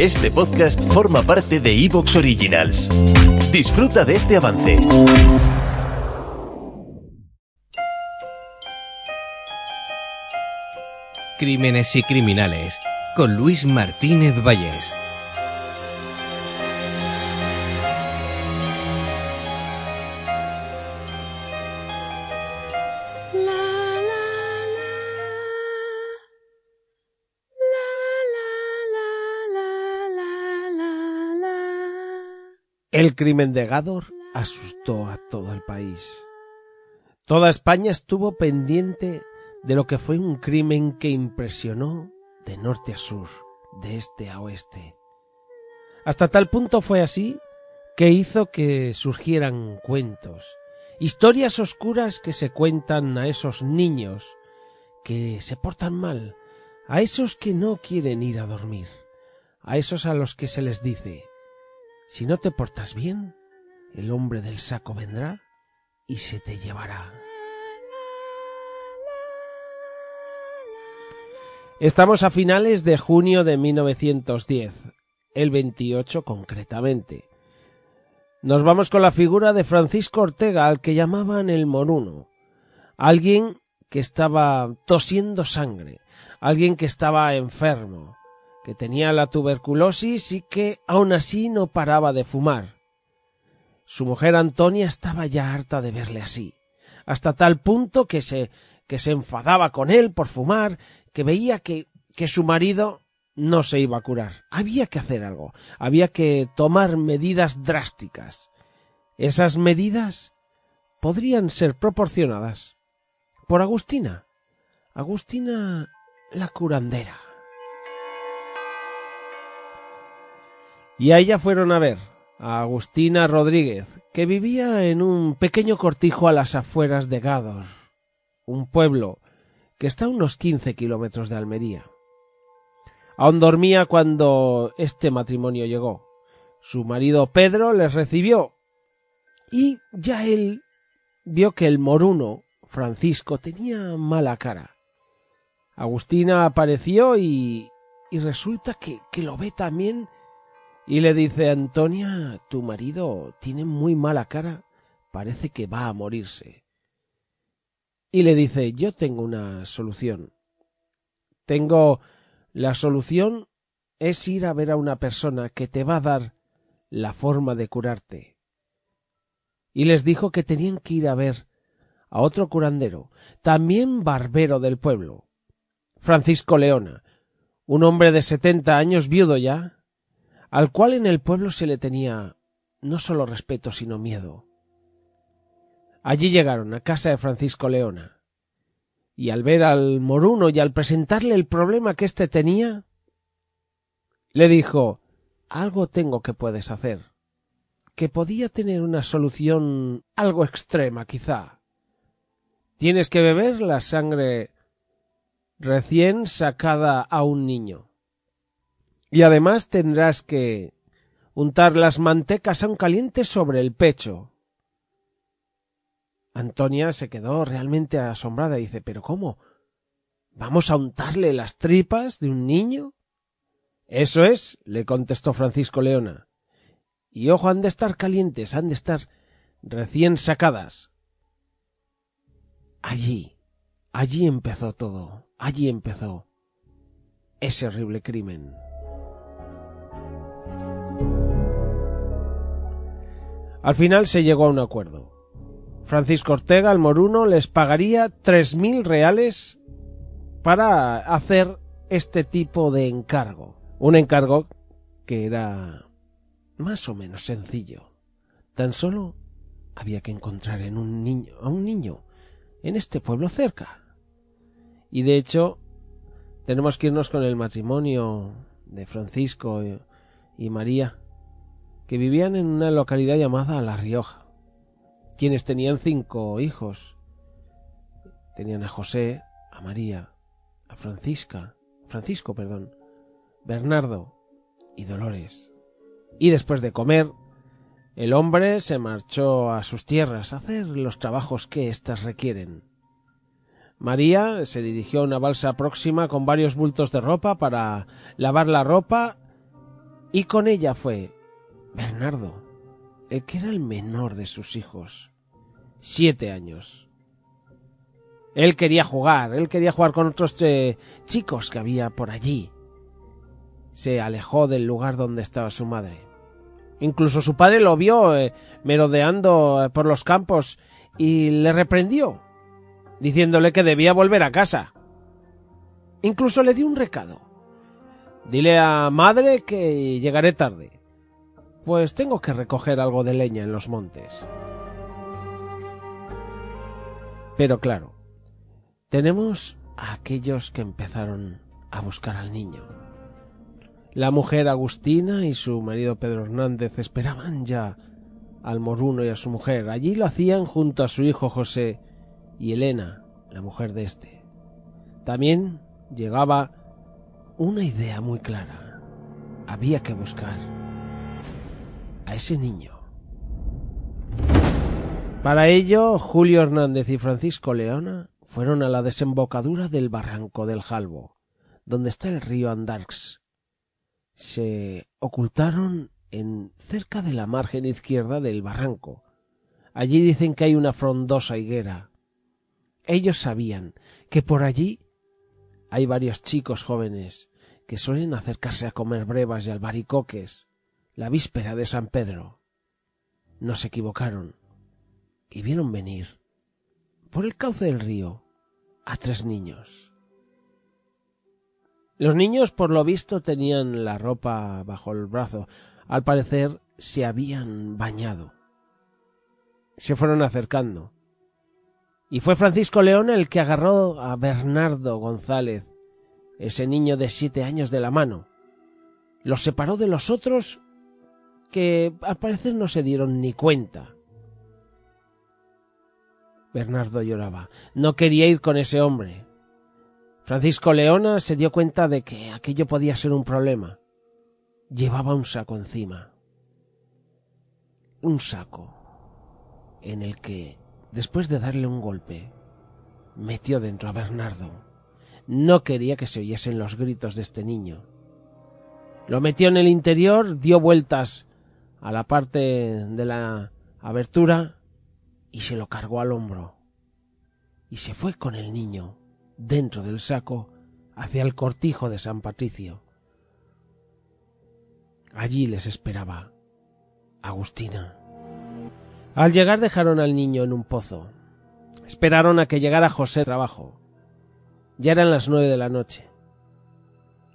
Este podcast forma parte de Evox Originals. Disfruta de este avance. Crímenes y criminales con Luis Martínez Vallés. El crimen de Gador asustó a todo el país. Toda España estuvo pendiente de lo que fue un crimen que impresionó de norte a sur, de este a oeste. Hasta tal punto fue así que hizo que surgieran cuentos, historias oscuras que se cuentan a esos niños que se portan mal, a esos que no quieren ir a dormir, a esos a los que se les dice si no te portas bien, el hombre del saco vendrá y se te llevará. Estamos a finales de junio de 1910, el 28 concretamente. Nos vamos con la figura de Francisco Ortega, al que llamaban el moruno, alguien que estaba tosiendo sangre, alguien que estaba enfermo, que tenía la tuberculosis y que aun así no paraba de fumar. Su mujer Antonia estaba ya harta de verle así, hasta tal punto que se que se enfadaba con él por fumar, que veía que, que su marido no se iba a curar. Había que hacer algo, había que tomar medidas drásticas. Esas medidas podrían ser proporcionadas por Agustina. Agustina la curandera. Y a ella fueron a ver a Agustina Rodríguez, que vivía en un pequeño cortijo a las afueras de Gádor, un pueblo que está a unos quince kilómetros de Almería. Aún dormía cuando este matrimonio llegó. Su marido Pedro les recibió y ya él vio que el moruno, Francisco, tenía mala cara. Agustina apareció y, y resulta que, que lo ve también y le dice Antonia, tu marido tiene muy mala cara, parece que va a morirse. Y le dice, yo tengo una solución. Tengo la solución es ir a ver a una persona que te va a dar la forma de curarte. Y les dijo que tenían que ir a ver a otro curandero, también barbero del pueblo, Francisco Leona, un hombre de setenta años viudo ya, al cual en el pueblo se le tenía no solo respeto, sino miedo. Allí llegaron a casa de Francisco Leona, y al ver al moruno y al presentarle el problema que éste tenía, le dijo algo tengo que puedes hacer, que podía tener una solución algo extrema quizá. Tienes que beber la sangre recién sacada a un niño. Y además tendrás que untar las mantecas aún calientes sobre el pecho. Antonia se quedó realmente asombrada y dice ¿Pero cómo? ¿Vamos a untarle las tripas de un niño? Eso es, le contestó Francisco Leona. Y ojo, han de estar calientes, han de estar recién sacadas. Allí, allí empezó todo, allí empezó ese horrible crimen. Al final se llegó a un acuerdo. Francisco Ortega, el moruno, les pagaría tres mil reales para hacer este tipo de encargo. Un encargo que era más o menos sencillo. Tan solo había que encontrar en un niño, a un niño en este pueblo cerca. Y de hecho, tenemos que irnos con el matrimonio de Francisco y María, que vivían en una localidad llamada La Rioja, quienes tenían cinco hijos. Tenían a José, a María, a Francisca, Francisco, perdón, Bernardo y Dolores. Y después de comer, el hombre se marchó a sus tierras a hacer los trabajos que éstas requieren. María se dirigió a una balsa próxima con varios bultos de ropa para lavar la ropa Y con ella fue Bernardo, el que era el menor de sus hijos. Siete años. Él quería jugar, él quería jugar con otros eh, chicos que había por allí. Se alejó del lugar donde estaba su madre. Incluso su padre lo vio eh, merodeando eh, por los campos y le reprendió, diciéndole que debía volver a casa. Incluso le dio un recado. Dile a madre que llegaré tarde, pues tengo que recoger algo de leña en los montes. Pero claro, tenemos a aquellos que empezaron a buscar al niño. La mujer Agustina y su marido Pedro Hernández esperaban ya al moruno y a su mujer. Allí lo hacían junto a su hijo José y Elena, la mujer de éste. También llegaba una idea muy clara. Había que buscar a ese niño. Para ello, Julio Hernández y Francisco Leona fueron a la desembocadura del barranco del Jalbo, donde está el río Andarx, se ocultaron en cerca de la margen izquierda del barranco. Allí dicen que hay una frondosa higuera. Ellos sabían que por allí hay varios chicos jóvenes que suelen acercarse a comer brevas y albaricoques la víspera de San Pedro. No se equivocaron y vieron venir por el cauce del río a tres niños. Los niños, por lo visto, tenían la ropa bajo el brazo. Al parecer, se habían bañado. Se fueron acercando. Y fue Francisco León el que agarró a Bernardo González, ese niño de siete años, de la mano. Los separó de los otros que al parecer no se dieron ni cuenta. Bernardo lloraba. No quería ir con ese hombre. Francisco Leona se dio cuenta de que aquello podía ser un problema. Llevaba un saco encima. Un saco en el que, después de darle un golpe, metió dentro a Bernardo. No quería que se oyesen los gritos de este niño. Lo metió en el interior, dio vueltas a la parte de la abertura y se lo cargó al hombro. Y se fue con el niño dentro del saco hacia el cortijo de San Patricio. Allí les esperaba Agustina. Al llegar dejaron al niño en un pozo. Esperaron a que llegara José trabajo. Ya eran las nueve de la noche.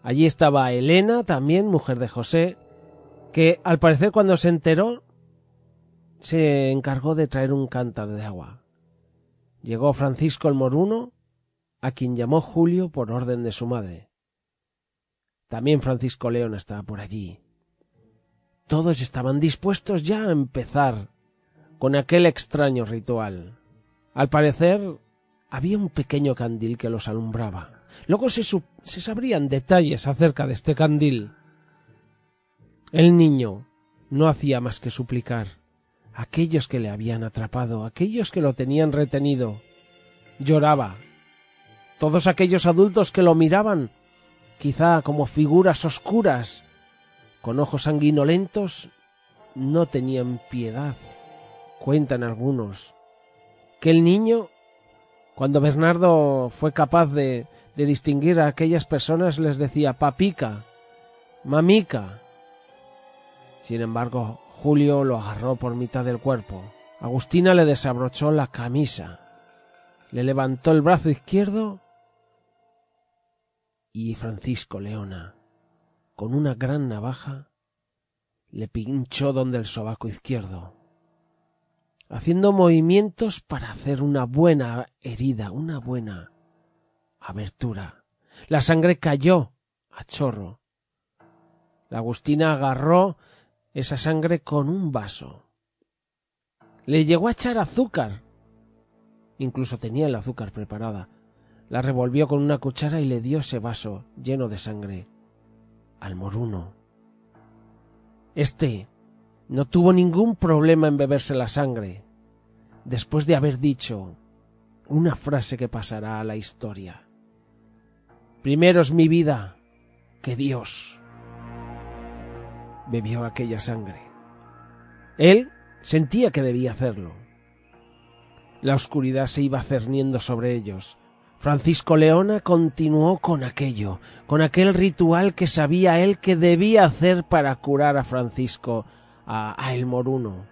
Allí estaba Elena, también mujer de José, que al parecer cuando se enteró se encargó de traer un cántaro de agua. Llegó Francisco el Moruno a quien llamó Julio por orden de su madre. También Francisco León estaba por allí. Todos estaban dispuestos ya a empezar con aquel extraño ritual. Al parecer había un pequeño candil que los alumbraba. Luego se, se sabrían detalles acerca de este candil. El niño no hacía más que suplicar. Aquellos que le habían atrapado, aquellos que lo tenían retenido, lloraba todos aquellos adultos que lo miraban, quizá como figuras oscuras, con ojos sanguinolentos, no tenían piedad. Cuentan algunos que el niño, cuando Bernardo fue capaz de, de distinguir a aquellas personas, les decía papica, mamica. Sin embargo, Julio lo agarró por mitad del cuerpo. Agustina le desabrochó la camisa, le levantó el brazo izquierdo y Francisco Leona, con una gran navaja, le pinchó donde el sobaco izquierdo, haciendo movimientos para hacer una buena herida, una buena abertura. La sangre cayó a chorro. La Agustina agarró esa sangre con un vaso. Le llegó a echar azúcar. Incluso tenía el azúcar preparada la revolvió con una cuchara y le dio ese vaso lleno de sangre al moruno. Este no tuvo ningún problema en beberse la sangre, después de haber dicho una frase que pasará a la historia. Primero es mi vida que Dios. Bebió aquella sangre. Él sentía que debía hacerlo. La oscuridad se iba cerniendo sobre ellos. Francisco Leona continuó con aquello, con aquel ritual que sabía él que debía hacer para curar a Francisco, a, el moruno.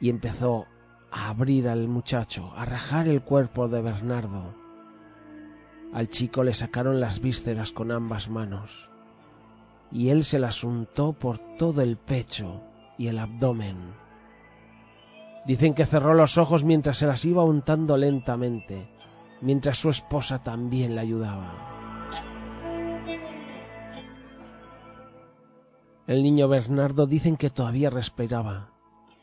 Y empezó a abrir al muchacho, a rajar el cuerpo de Bernardo. Al chico le sacaron las vísceras con ambas manos, y él se las untó por todo el pecho y el abdomen. Dicen que cerró los ojos mientras se las iba untando lentamente, mientras su esposa también le ayudaba. El niño Bernardo dicen que todavía respiraba,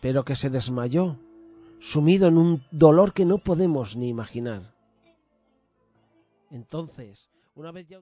pero que se desmayó, sumido en un dolor que no podemos ni imaginar. Entonces, una vez ya...